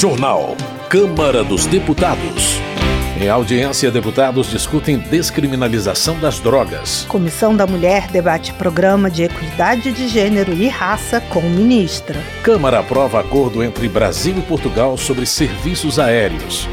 Jornal. Câmara dos Deputados. Em audiência, deputados discutem descriminalização das drogas. Comissão da Mulher debate programa de equidade de gênero e raça com ministra. Câmara aprova acordo entre Brasil e Portugal sobre serviços aéreos.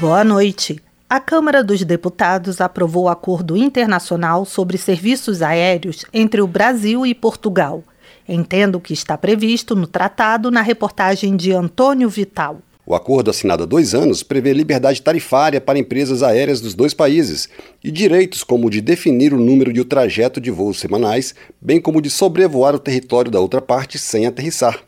Boa noite. A Câmara dos Deputados aprovou o acordo internacional sobre serviços aéreos entre o Brasil e Portugal. Entendo que está previsto no tratado na reportagem de Antônio Vital. O acordo assinado há dois anos prevê liberdade tarifária para empresas aéreas dos dois países e direitos como o de definir o número e o trajeto de voos semanais, bem como de sobrevoar o território da outra parte sem aterrissar.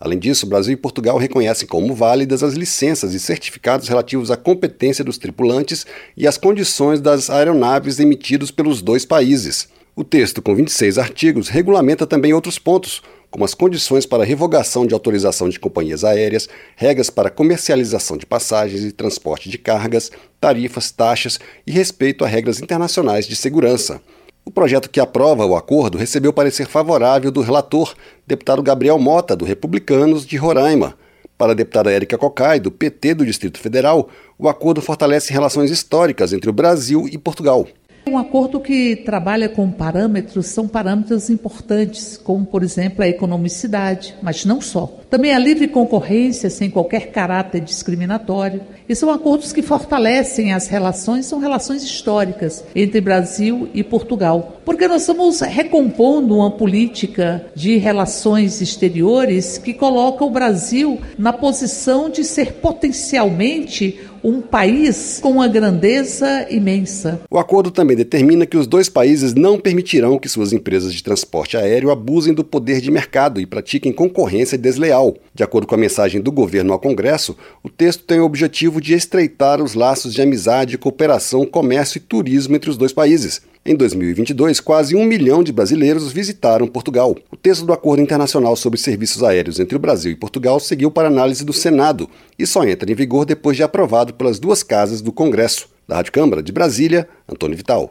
Além disso, Brasil e Portugal reconhecem como válidas as licenças e certificados relativos à competência dos tripulantes e às condições das aeronaves emitidos pelos dois países. O texto, com 26 artigos, regulamenta também outros pontos, como as condições para revogação de autorização de companhias aéreas, regras para comercialização de passagens e transporte de cargas, tarifas, taxas e respeito a regras internacionais de segurança. O projeto que aprova o acordo recebeu parecer favorável do relator, deputado Gabriel Mota, do Republicanos de Roraima. Para a deputada Érica Cocai, do PT do Distrito Federal, o acordo fortalece relações históricas entre o Brasil e Portugal. Um acordo que trabalha com parâmetros, são parâmetros importantes, como, por exemplo, a economicidade, mas não só. Também a livre concorrência, sem qualquer caráter discriminatório. E são acordos que fortalecem as relações, são relações históricas entre Brasil e Portugal. Porque nós estamos recompondo uma política de relações exteriores que coloca o Brasil na posição de ser potencialmente um país com uma grandeza imensa. O acordo também determina que os dois países não permitirão que suas empresas de transporte aéreo abusem do poder de mercado e pratiquem concorrência desleal. De acordo com a mensagem do governo ao Congresso, o texto tem o objetivo de estreitar os laços de amizade, cooperação, comércio e turismo entre os dois países. Em 2022, quase um milhão de brasileiros visitaram Portugal. O texto do Acordo Internacional sobre Serviços Aéreos entre o Brasil e Portugal seguiu para análise do Senado e só entra em vigor depois de aprovado pelas duas casas do Congresso. Da Rádio Câmara de Brasília, Antônio Vital.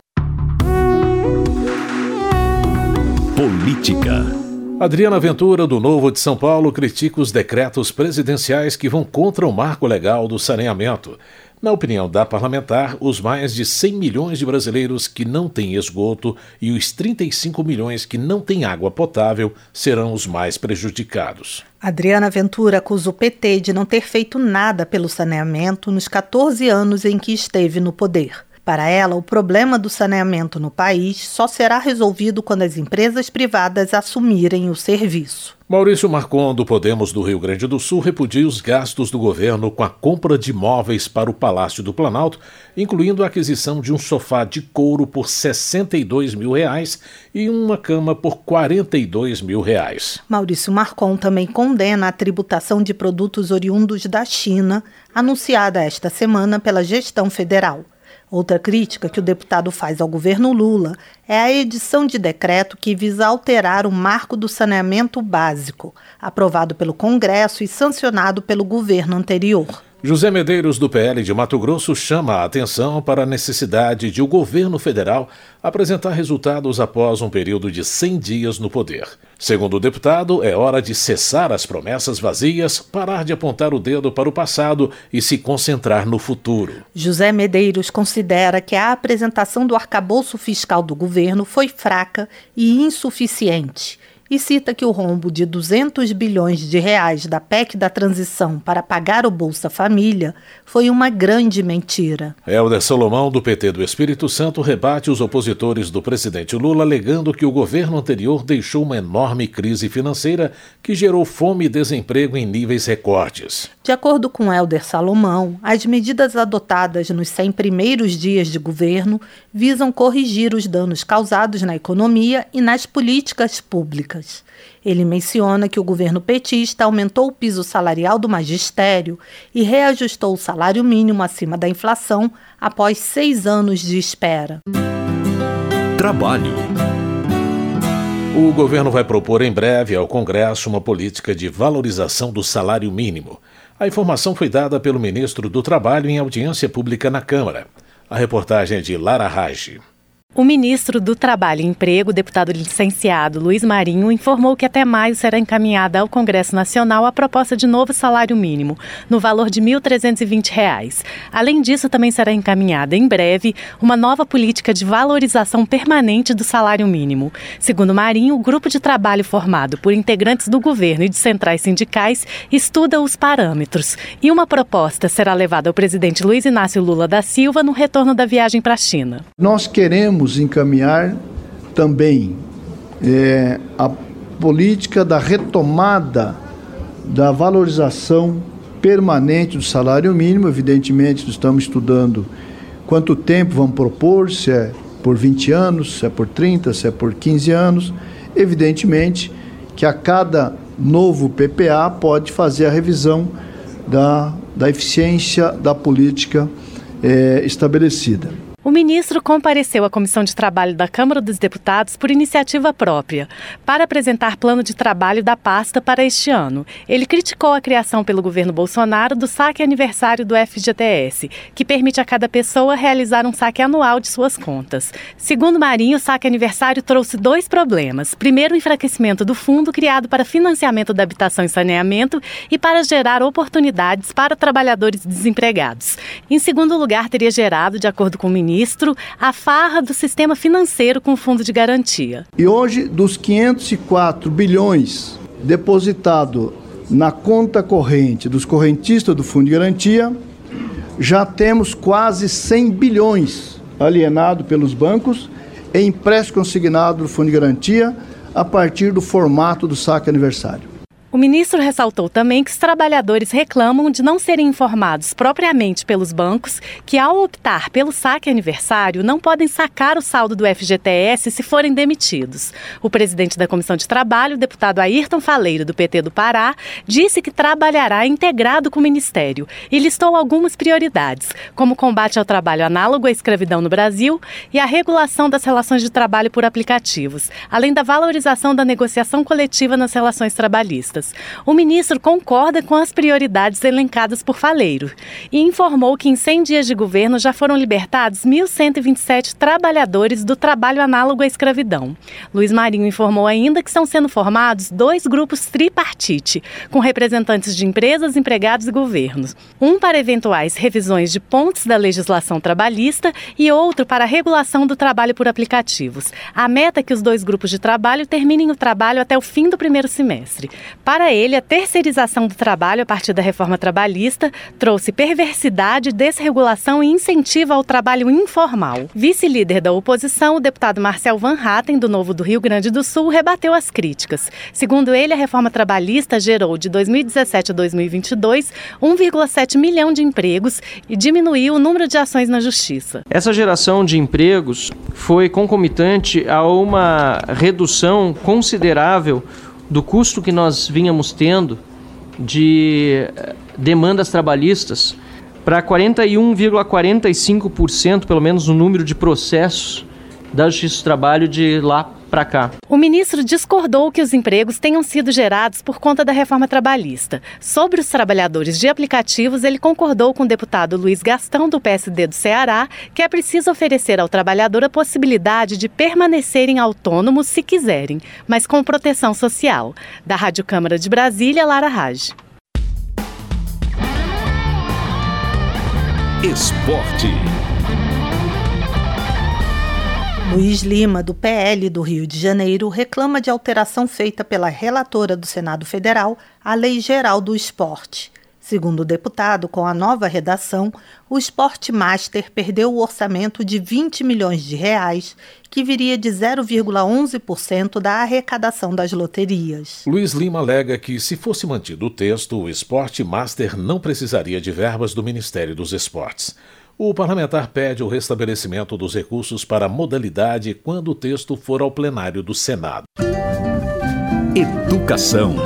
Política. Adriana Ventura, do Novo de São Paulo, critica os decretos presidenciais que vão contra o marco legal do saneamento. Na opinião da parlamentar, os mais de 100 milhões de brasileiros que não têm esgoto e os 35 milhões que não têm água potável serão os mais prejudicados. Adriana Ventura acusa o PT de não ter feito nada pelo saneamento nos 14 anos em que esteve no poder. Para ela, o problema do saneamento no país só será resolvido quando as empresas privadas assumirem o serviço. Maurício Marcon, do Podemos do Rio Grande do Sul, repudia os gastos do governo com a compra de móveis para o Palácio do Planalto, incluindo a aquisição de um sofá de couro por 62 mil reais e uma cama por 42 mil reais. Maurício Marcon também condena a tributação de produtos oriundos da China, anunciada esta semana pela gestão federal. Outra crítica que o deputado faz ao governo Lula é a edição de decreto que visa alterar o marco do saneamento básico, aprovado pelo Congresso e sancionado pelo governo anterior. José Medeiros, do PL de Mato Grosso, chama a atenção para a necessidade de o governo federal apresentar resultados após um período de 100 dias no poder. Segundo o deputado, é hora de cessar as promessas vazias, parar de apontar o dedo para o passado e se concentrar no futuro. José Medeiros considera que a apresentação do arcabouço fiscal do governo foi fraca e insuficiente e cita que o rombo de 200 bilhões de reais da PEC da transição para pagar o Bolsa Família foi uma grande mentira. Helder Salomão, do PT do Espírito Santo, rebate os opositores do presidente Lula, alegando que o governo anterior deixou uma enorme crise financeira que gerou fome e desemprego em níveis recortes. De acordo com Helder Salomão, as medidas adotadas nos 100 primeiros dias de governo visam corrigir os danos causados na economia e nas políticas públicas públicas. Ele menciona que o governo petista aumentou o piso salarial do magistério e reajustou o salário mínimo acima da inflação após seis anos de espera. Trabalho. O governo vai propor em breve ao Congresso uma política de valorização do salário mínimo. A informação foi dada pelo ministro do Trabalho em audiência pública na Câmara. A reportagem é de Lara Rage. O ministro do Trabalho e Emprego, deputado licenciado Luiz Marinho, informou que até maio será encaminhada ao Congresso Nacional a proposta de novo salário mínimo, no valor de R$ 1.320. Além disso, também será encaminhada em breve uma nova política de valorização permanente do salário mínimo. Segundo Marinho, o grupo de trabalho formado por integrantes do governo e de centrais sindicais estuda os parâmetros e uma proposta será levada ao presidente Luiz Inácio Lula da Silva no retorno da viagem para a China. Nós queremos encaminhar também é, a política da retomada da valorização permanente do salário mínimo. Evidentemente, estamos estudando quanto tempo vamos propor, se é por 20 anos, se é por 30, se é por 15 anos. Evidentemente que a cada novo PPA pode fazer a revisão da, da eficiência da política é, estabelecida. O ministro compareceu à Comissão de Trabalho da Câmara dos Deputados por iniciativa própria, para apresentar plano de trabalho da pasta para este ano. Ele criticou a criação pelo governo Bolsonaro do saque aniversário do FGTS, que permite a cada pessoa realizar um saque anual de suas contas. Segundo Marinho, o saque aniversário trouxe dois problemas. Primeiro, o enfraquecimento do fundo criado para financiamento da habitação e saneamento e para gerar oportunidades para trabalhadores desempregados. Em segundo lugar, teria gerado, de acordo com o ministro, ministro a farra do sistema financeiro com fundo de garantia. E hoje, dos 504 bilhões depositado na conta corrente dos correntistas do fundo de garantia, já temos quase 100 bilhões alienado pelos bancos em empréstimo consignado do fundo de garantia a partir do formato do saque aniversário. O ministro ressaltou também que os trabalhadores reclamam de não serem informados propriamente pelos bancos que, ao optar pelo saque aniversário, não podem sacar o saldo do FGTS se forem demitidos. O presidente da Comissão de Trabalho, deputado Ayrton Faleiro, do PT do Pará, disse que trabalhará integrado com o Ministério e listou algumas prioridades, como o combate ao trabalho análogo à escravidão no Brasil e a regulação das relações de trabalho por aplicativos, além da valorização da negociação coletiva nas relações trabalhistas. O ministro concorda com as prioridades elencadas por Faleiro e informou que em 100 dias de governo já foram libertados 1.127 trabalhadores do trabalho análogo à escravidão. Luiz Marinho informou ainda que estão sendo formados dois grupos tripartite, com representantes de empresas, empregados e governos. Um para eventuais revisões de pontos da legislação trabalhista e outro para a regulação do trabalho por aplicativos. A meta é que os dois grupos de trabalho terminem o trabalho até o fim do primeiro semestre. Para ele, a terceirização do trabalho a partir da reforma trabalhista trouxe perversidade, desregulação e incentivo ao trabalho informal. Vice-líder da oposição, o deputado Marcel Van Hatten, do Novo do Rio Grande do Sul, rebateu as críticas. Segundo ele, a reforma trabalhista gerou de 2017 a 2022 1,7 milhão de empregos e diminuiu o número de ações na justiça. Essa geração de empregos foi concomitante a uma redução considerável do custo que nós vínhamos tendo de eh, demandas trabalhistas para 41,45%, pelo menos, no número de processos da Justiça do Trabalho de lá para cá. O ministro discordou que os empregos tenham sido gerados por conta da reforma trabalhista. Sobre os trabalhadores de aplicativos, ele concordou com o deputado Luiz Gastão, do PSD do Ceará, que é preciso oferecer ao trabalhador a possibilidade de permanecerem autônomos se quiserem, mas com proteção social. Da Rádio Câmara de Brasília, Lara Raj. Esporte. Luiz Lima, do PL do Rio de Janeiro, reclama de alteração feita pela relatora do Senado Federal à Lei Geral do Esporte. Segundo o deputado, com a nova redação, o Esporte Master perdeu o orçamento de 20 milhões de reais, que viria de 0,11% da arrecadação das loterias. Luiz Lima alega que, se fosse mantido o texto, o Esporte Master não precisaria de verbas do Ministério dos Esportes. O parlamentar pede o restabelecimento dos recursos para a modalidade quando o texto for ao plenário do Senado. Educação.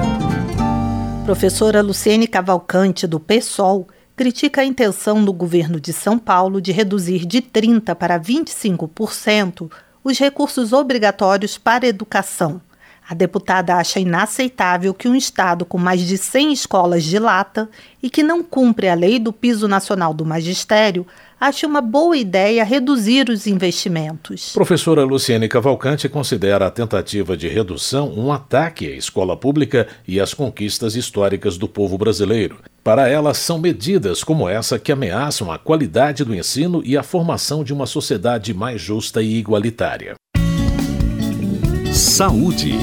Professora Luciene Cavalcante, do PSOL, critica a intenção do governo de São Paulo de reduzir de 30% para 25% os recursos obrigatórios para a educação. A deputada acha inaceitável que um Estado com mais de 100 escolas de lata e que não cumpre a lei do piso nacional do magistério acha uma boa ideia reduzir os investimentos. Professora Luciene Cavalcante considera a tentativa de redução um ataque à escola pública e às conquistas históricas do povo brasileiro. Para ela, são medidas como essa que ameaçam a qualidade do ensino e a formação de uma sociedade mais justa e igualitária. Saúde.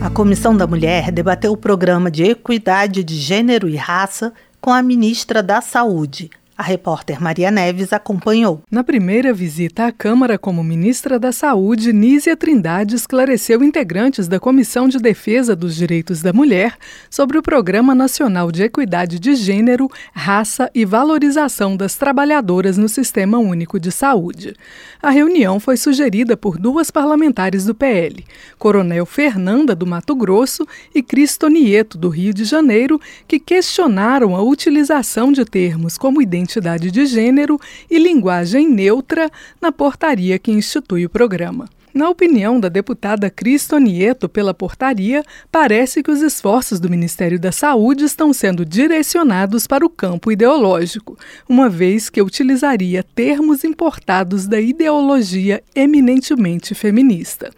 A Comissão da Mulher debateu o programa de equidade de gênero e raça com a ministra da Saúde, a repórter Maria Neves acompanhou. Na primeira visita à Câmara como ministra da Saúde, Nízia Trindade esclareceu integrantes da Comissão de Defesa dos Direitos da Mulher sobre o Programa Nacional de Equidade de Gênero, Raça e Valorização das Trabalhadoras no Sistema Único de Saúde. A reunião foi sugerida por duas parlamentares do PL, Coronel Fernanda do Mato Grosso e Cristo Nieto do Rio de Janeiro, que questionaram a utilização de termos como identidade identidade de gênero e linguagem neutra na portaria que institui o programa. Na opinião da deputada Cristo Nieto pela portaria, parece que os esforços do Ministério da Saúde estão sendo direcionados para o campo ideológico, uma vez que utilizaria termos importados da ideologia eminentemente feminista.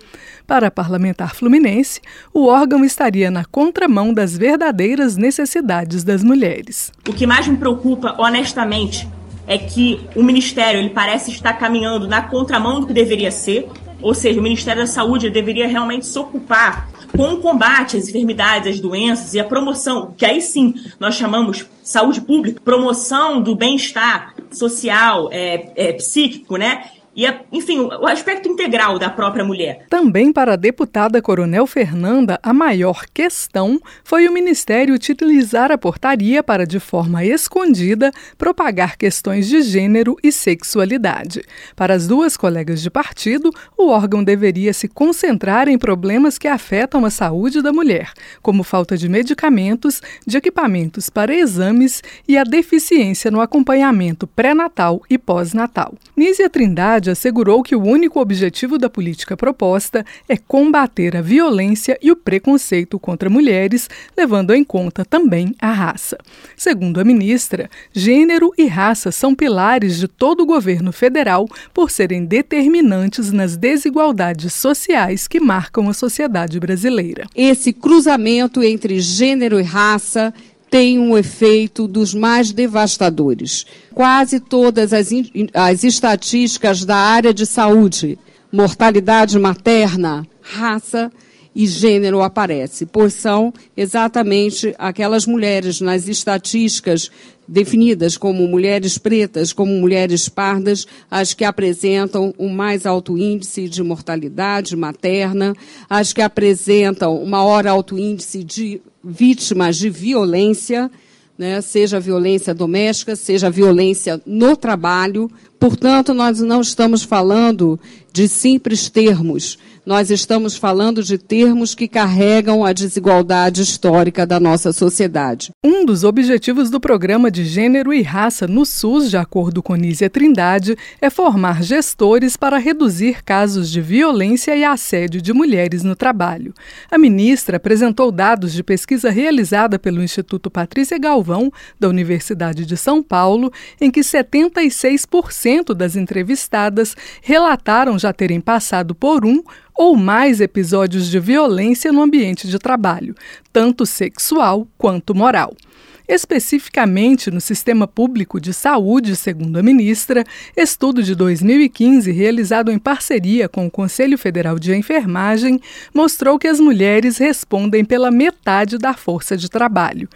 Para a parlamentar fluminense, o órgão estaria na contramão das verdadeiras necessidades das mulheres. O que mais me preocupa, honestamente, é que o Ministério ele parece estar caminhando na contramão do que deveria ser ou seja, o Ministério da Saúde deveria realmente se ocupar com o combate às enfermidades, às doenças e a promoção, que aí sim nós chamamos saúde pública, promoção do bem-estar social, é, é, psíquico, né? E, enfim, o aspecto integral da própria mulher. Também para a deputada Coronel Fernanda, a maior questão foi o Ministério utilizar a portaria para, de forma escondida, propagar questões de gênero e sexualidade. Para as duas colegas de partido, o órgão deveria se concentrar em problemas que afetam a saúde da mulher, como falta de medicamentos, de equipamentos para exames e a deficiência no acompanhamento pré-natal e pós-natal. Nízia Trindade assegurou que o único objetivo da política proposta é combater a violência e o preconceito contra mulheres, levando em conta também a raça. Segundo a ministra, gênero e raça são pilares de todo o governo federal por serem determinantes nas desigualdades sociais que marcam a sociedade brasileira. Esse cruzamento entre gênero e raça tem um efeito dos mais devastadores. Quase todas as, as estatísticas da área de saúde, mortalidade materna, raça e gênero aparece, pois são exatamente aquelas mulheres nas estatísticas definidas como mulheres pretas, como mulheres pardas, as que apresentam o mais alto índice de mortalidade materna, as que apresentam o maior alto índice de vítimas de violência, né, seja violência doméstica, seja violência no trabalho. Portanto, nós não estamos falando de simples termos, nós estamos falando de termos que carregam a desigualdade histórica da nossa sociedade. Um dos objetivos do programa de Gênero e Raça no SUS, de acordo com Nízia Trindade, é formar gestores para reduzir casos de violência e assédio de mulheres no trabalho. A ministra apresentou dados de pesquisa realizada pelo Instituto Patrícia Galvão, da Universidade de São Paulo, em que 76% das entrevistadas relataram já terem passado por um ou mais episódios de violência no ambiente de trabalho, tanto sexual quanto moral. Especificamente no sistema público de saúde, segundo a ministra, estudo de 2015, realizado em parceria com o Conselho Federal de Enfermagem, mostrou que as mulheres respondem pela metade da força de trabalho.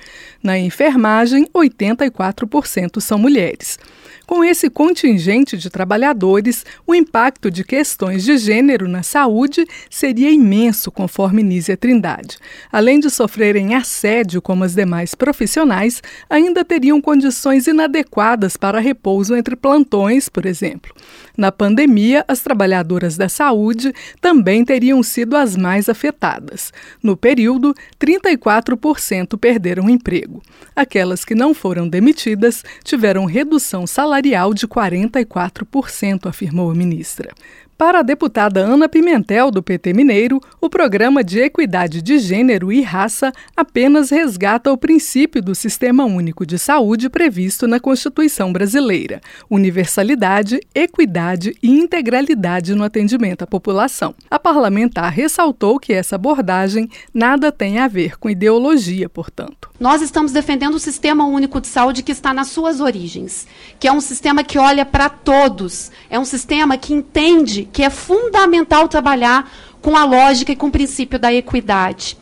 Na enfermagem, 84% são mulheres. Com esse contingente de trabalhadores, o impacto de questões de gênero na saúde seria imenso, conforme Nízia Trindade. Além de sofrerem assédio como as demais profissionais, ainda teriam condições inadequadas para repouso entre plantões, por exemplo. Na pandemia, as trabalhadoras da saúde também teriam sido as mais afetadas. No período, 34% perderam emprego. Aquelas que não foram demitidas tiveram redução salarial de 44%, afirmou a ministra. Para a deputada Ana Pimentel, do PT Mineiro, o programa de equidade de gênero e raça apenas resgata o princípio do Sistema Único de Saúde previsto na Constituição brasileira: universalidade, equidade e integralidade no atendimento à população. A parlamentar ressaltou que essa abordagem nada tem a ver com ideologia, portanto. Nós estamos defendendo o Sistema Único de Saúde que está nas suas origens, que é um sistema que olha para todos, é um sistema que entende que é fundamental trabalhar com a lógica e com o princípio da equidade.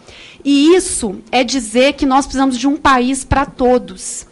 E isso é dizer que nós precisamos de um país para todos.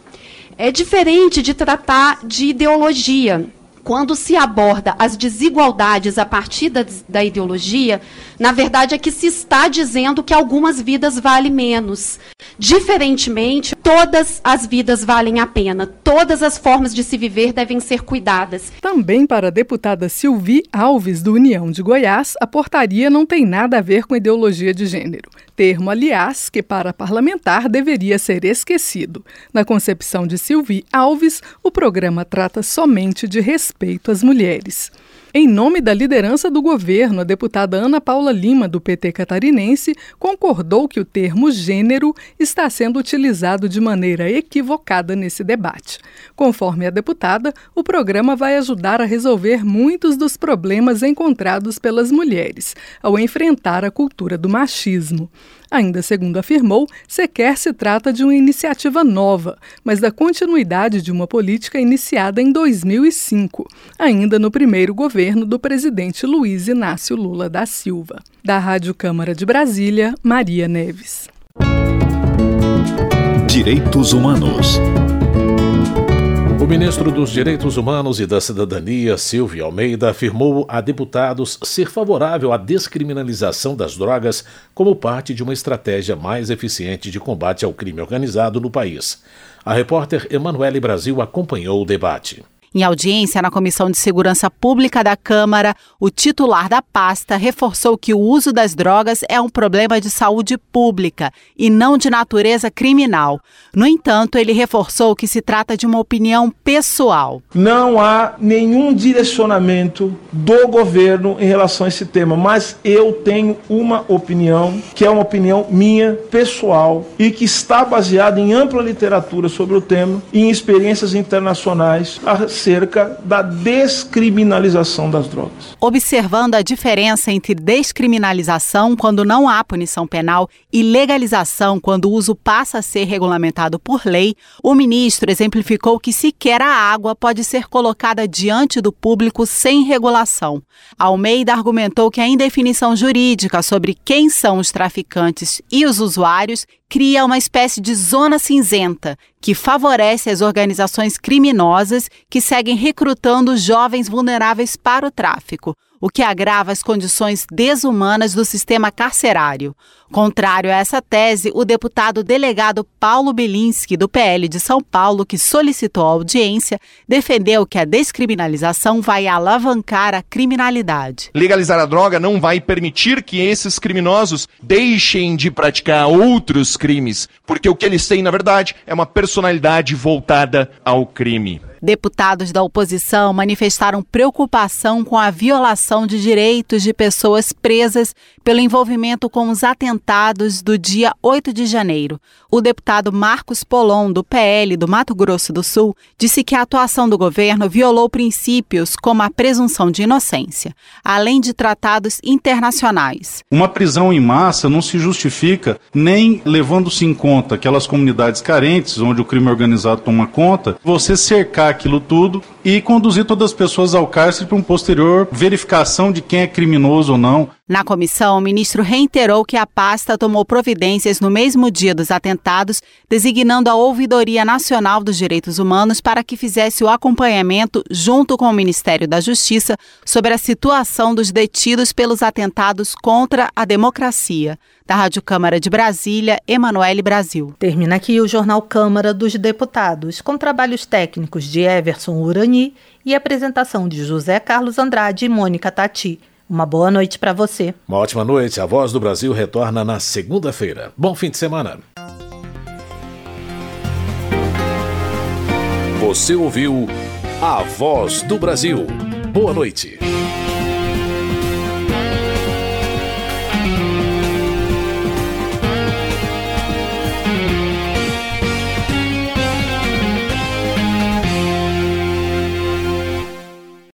É diferente de tratar de ideologia. Quando se aborda as desigualdades a partir da, da ideologia, na verdade é que se está dizendo que algumas vidas valem menos. Diferentemente, todas as vidas valem a pena. Todas as formas de se viver devem ser cuidadas. Também para a deputada Silvi Alves, do União de Goiás, a portaria não tem nada a ver com ideologia de gênero. Termo, aliás, que para parlamentar deveria ser esquecido. Na concepção de Silvi Alves, o programa trata somente de respeito às mulheres. Em nome da liderança do governo, a deputada Ana Paula Lima, do PT catarinense, concordou que o termo gênero está sendo utilizado de maneira equivocada nesse debate. Conforme a deputada, o programa vai ajudar a resolver muitos dos problemas encontrados pelas mulheres ao enfrentar a cultura do machismo. Ainda segundo afirmou, sequer se trata de uma iniciativa nova, mas da continuidade de uma política iniciada em 2005, ainda no primeiro governo do presidente Luiz Inácio Lula da Silva. Da Rádio Câmara de Brasília, Maria Neves. Direitos Humanos. Ministro dos Direitos Humanos e da Cidadania, Silvio Almeida, afirmou a deputados ser favorável à descriminalização das drogas como parte de uma estratégia mais eficiente de combate ao crime organizado no país. A repórter Emanuele Brasil acompanhou o debate. Em audiência na Comissão de Segurança Pública da Câmara, o titular da pasta reforçou que o uso das drogas é um problema de saúde pública e não de natureza criminal. No entanto, ele reforçou que se trata de uma opinião pessoal. Não há nenhum direcionamento do governo em relação a esse tema, mas eu tenho uma opinião que é uma opinião minha, pessoal, e que está baseada em ampla literatura sobre o tema e em experiências internacionais acerca da descriminalização das drogas. Observando a diferença entre descriminalização, quando não há punição penal, e legalização, quando o uso passa a ser regulamentado por lei, o ministro exemplificou que sequer a água pode ser colocada diante do público sem regulação. Almeida argumentou que a indefinição jurídica sobre quem são os traficantes e os usuários cria uma espécie de zona cinzenta que favorece as organizações criminosas que seguem recrutando jovens vulneráveis para o tráfico o que agrava as condições desumanas do sistema carcerário. Contrário a essa tese, o deputado delegado Paulo Bilinski, do PL de São Paulo, que solicitou a audiência, defendeu que a descriminalização vai alavancar a criminalidade. Legalizar a droga não vai permitir que esses criminosos deixem de praticar outros crimes, porque o que eles têm, na verdade, é uma personalidade voltada ao crime. Deputados da oposição manifestaram preocupação com a violação de direitos de pessoas presas pelo envolvimento com os atentados do dia 8 de janeiro. O deputado Marcos Polon, do PL do Mato Grosso do Sul, disse que a atuação do governo violou princípios como a presunção de inocência, além de tratados internacionais. Uma prisão em massa não se justifica nem levando-se em conta aquelas comunidades carentes onde o crime organizado toma conta, você cercar aquilo tudo e conduzir todas as pessoas ao cárcere para um posterior verificação de quem é criminoso ou não. Na comissão, o ministro reiterou que a pasta tomou providências no mesmo dia dos atentados, designando a Ouvidoria Nacional dos Direitos Humanos para que fizesse o acompanhamento, junto com o Ministério da Justiça, sobre a situação dos detidos pelos atentados contra a democracia. Da Rádio Câmara de Brasília, Emanuele Brasil. Termina aqui o Jornal Câmara dos Deputados, com trabalhos técnicos de Everson Urani e apresentação de José Carlos Andrade e Mônica Tati. Uma boa noite para você. Uma ótima noite. A Voz do Brasil retorna na segunda-feira. Bom fim de semana. Você ouviu A Voz do Brasil. Boa noite.